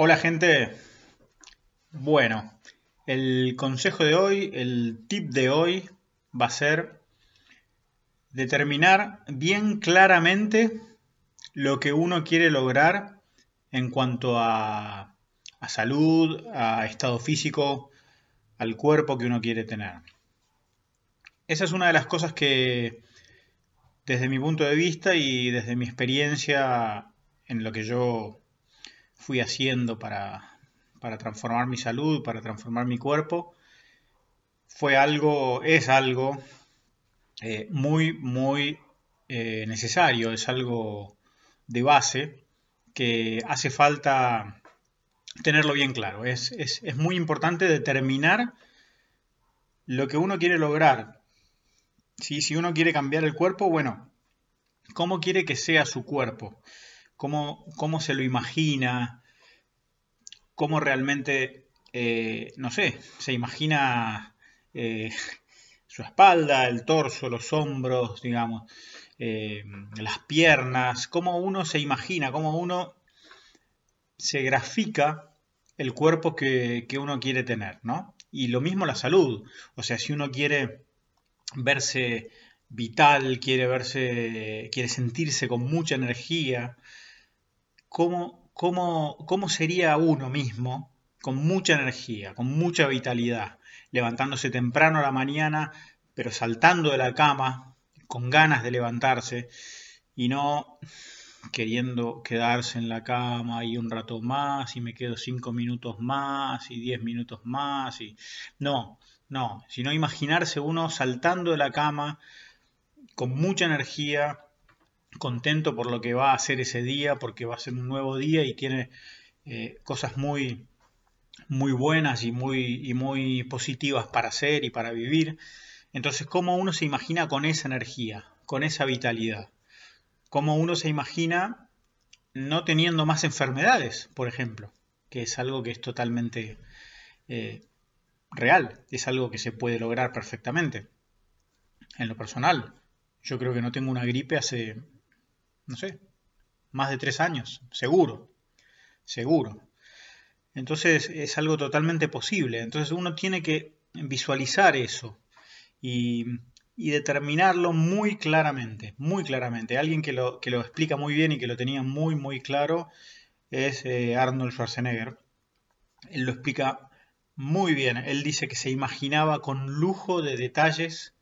Hola gente. Bueno, el consejo de hoy, el tip de hoy va a ser determinar bien claramente lo que uno quiere lograr en cuanto a, a salud, a estado físico, al cuerpo que uno quiere tener. Esa es una de las cosas que desde mi punto de vista y desde mi experiencia en lo que yo fui haciendo para, transformar mi salud, para transformar mi cuerpo, fue algo, es algo eh, muy, muy eh, necesario, es algo de base que hace falta tenerlo bien claro. Es, es, muy importante determinar lo que uno quiere lograr. Si uno quiere cambiar el cuerpo, bueno, ¿cómo quiere que sea su cuerpo? Cómo, se lo imagina, cómo realmente, eh, no sé, se imagina eh, su espalda, el torso, los hombros, digamos, eh, las piernas, cómo uno se imagina, cómo uno se grafica el cuerpo que, que, uno quiere tener, ¿no? Y lo mismo la salud, o sea, si uno quiere verse vital, quiere verse, quiere sentirse con mucha energía, cómo, cómo, sería uno mismo con mucha energía, con mucha vitalidad, levantándose temprano a la mañana, pero saltando de la cama, con ganas de levantarse y no queriendo quedarse en la cama y un rato más y me quedo cinco minutos más y diez minutos más y no, no, sino imaginarse uno saltando de la cama con mucha energía, contento por lo que va a hacer ese día, porque va a ser un nuevo día y tiene eh, cosas muy, muy buenas y muy, y muy positivas para hacer y para vivir. Entonces, ¿cómo uno se imagina con esa energía, con esa vitalidad? ¿Cómo uno se imagina no teniendo más enfermedades, por ejemplo? Que es algo que es totalmente eh, real, es algo que se puede lograr perfectamente. En lo personal, yo creo que no tengo una gripe hace no sé, más de tres años, seguro, seguro. Entonces es algo totalmente posible. Entonces uno tiene que visualizar eso y, determinarlo muy claramente, muy claramente. Alguien que lo, que lo, explica muy bien y que lo tenía muy, muy claro es eh, Arnold Schwarzenegger. Él lo explica muy bien. Él dice que se imaginaba con lujo de detalles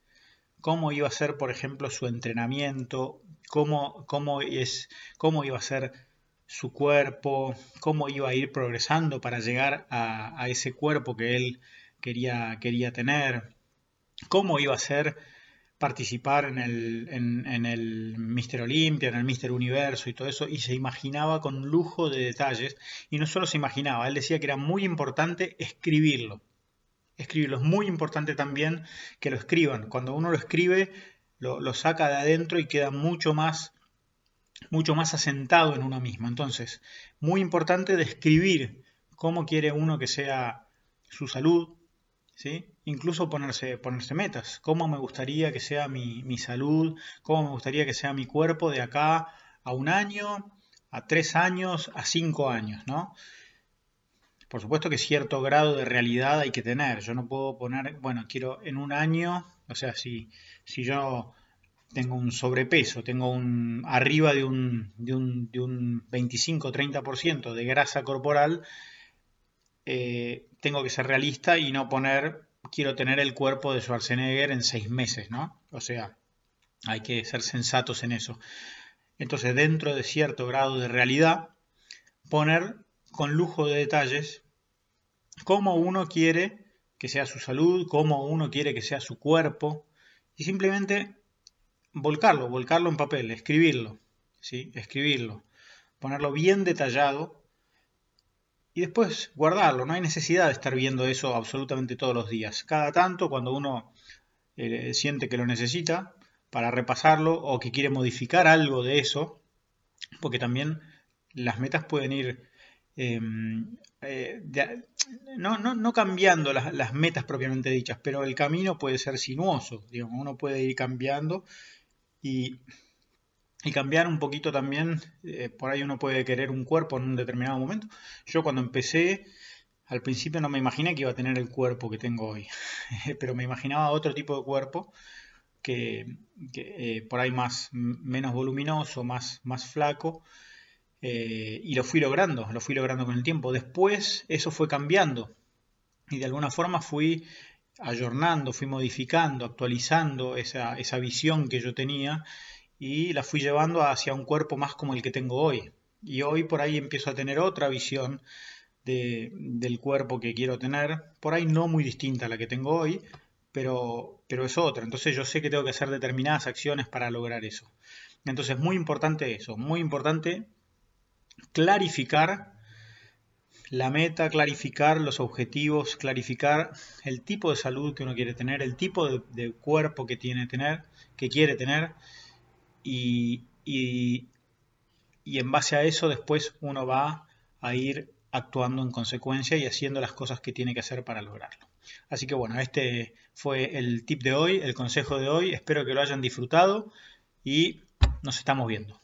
cómo iba a ser, por ejemplo, su entrenamiento, cómo, cómo, es, cómo iba a ser su cuerpo, cómo iba a ir progresando para llegar a, ese cuerpo que él quería, quería tener, cómo iba a ser participar en el, en, el Mister Olympia, en el Mister Universo y todo eso, y se imaginaba con lujo de detalles, y no solo se imaginaba, él decía que era muy importante escribirlo. Escribirlo es muy importante también que lo escriban. Cuando uno lo escribe, lo, saca de adentro y queda mucho más, mucho más asentado en uno mismo. Entonces, muy importante describir cómo quiere uno que sea su salud, ¿sí? incluso ponerse, ponerse metas, cómo me gustaría que sea mi, mi salud, cómo me gustaría que sea mi cuerpo de acá a un año, a tres años, a cinco años, ¿no? Por supuesto que cierto grado de realidad hay que tener. Yo no puedo poner, bueno, quiero en un año, o sea, si, si yo tengo un sobrepeso, tengo un arriba de un, de un, de un 25-30% de grasa corporal, eh, tengo que ser realista y no poner, quiero tener el cuerpo de Schwarzenegger en seis meses, ¿no? O sea, hay que ser sensatos en eso. Entonces, dentro de cierto grado de realidad, poner con lujo de detalles cómo uno quiere que sea su salud, cómo uno quiere que sea su cuerpo, y simplemente volcarlo, volcarlo en papel, escribirlo, ¿sí? escribirlo, ponerlo bien detallado y después guardarlo. No hay necesidad de estar viendo eso absolutamente todos los días. Cada tanto, cuando uno eh, siente que lo necesita, para repasarlo o que quiere modificar algo de eso, porque también las metas pueden ir Em, eh, no, no, cambiando las, metas propiamente dichas, pero el camino puede ser sinuoso, digamos, uno puede ir cambiando y y cambiar un poquito también, eh, por ahí uno puede querer un cuerpo en un determinado momento. Yo cuando empecé, al principio no me imaginé que iba a tener el cuerpo que tengo hoy, pero me imaginaba otro tipo de cuerpo que, eh, por ahí más menos voluminoso, más, más flaco, eh, y lo fui logrando, lo fui logrando con el tiempo. Después eso fue cambiando y de alguna forma fui ayornando, fui modificando, actualizando esa, esa visión que yo tenía y la fui llevando hacia un cuerpo más como el que tengo hoy. Y hoy por ahí empiezo a tener otra visión del cuerpo que quiero tener, por ahí no muy distinta a la que tengo hoy, pero, pero es otra. Entonces yo sé que tengo que hacer determinadas acciones para lograr eso. Entonces muy importante eso, muy importante clarificar la meta, clarificar los objetivos, clarificar el tipo de salud que uno quiere tener, el tipo de, cuerpo que tiene tener, que quiere tener y, en base a eso después uno va a ir actuando en consecuencia y haciendo las cosas que tiene que hacer para lograrlo. Así que bueno, este fue el tip de hoy, el consejo de hoy. Espero que lo hayan disfrutado y nos estamos viendo.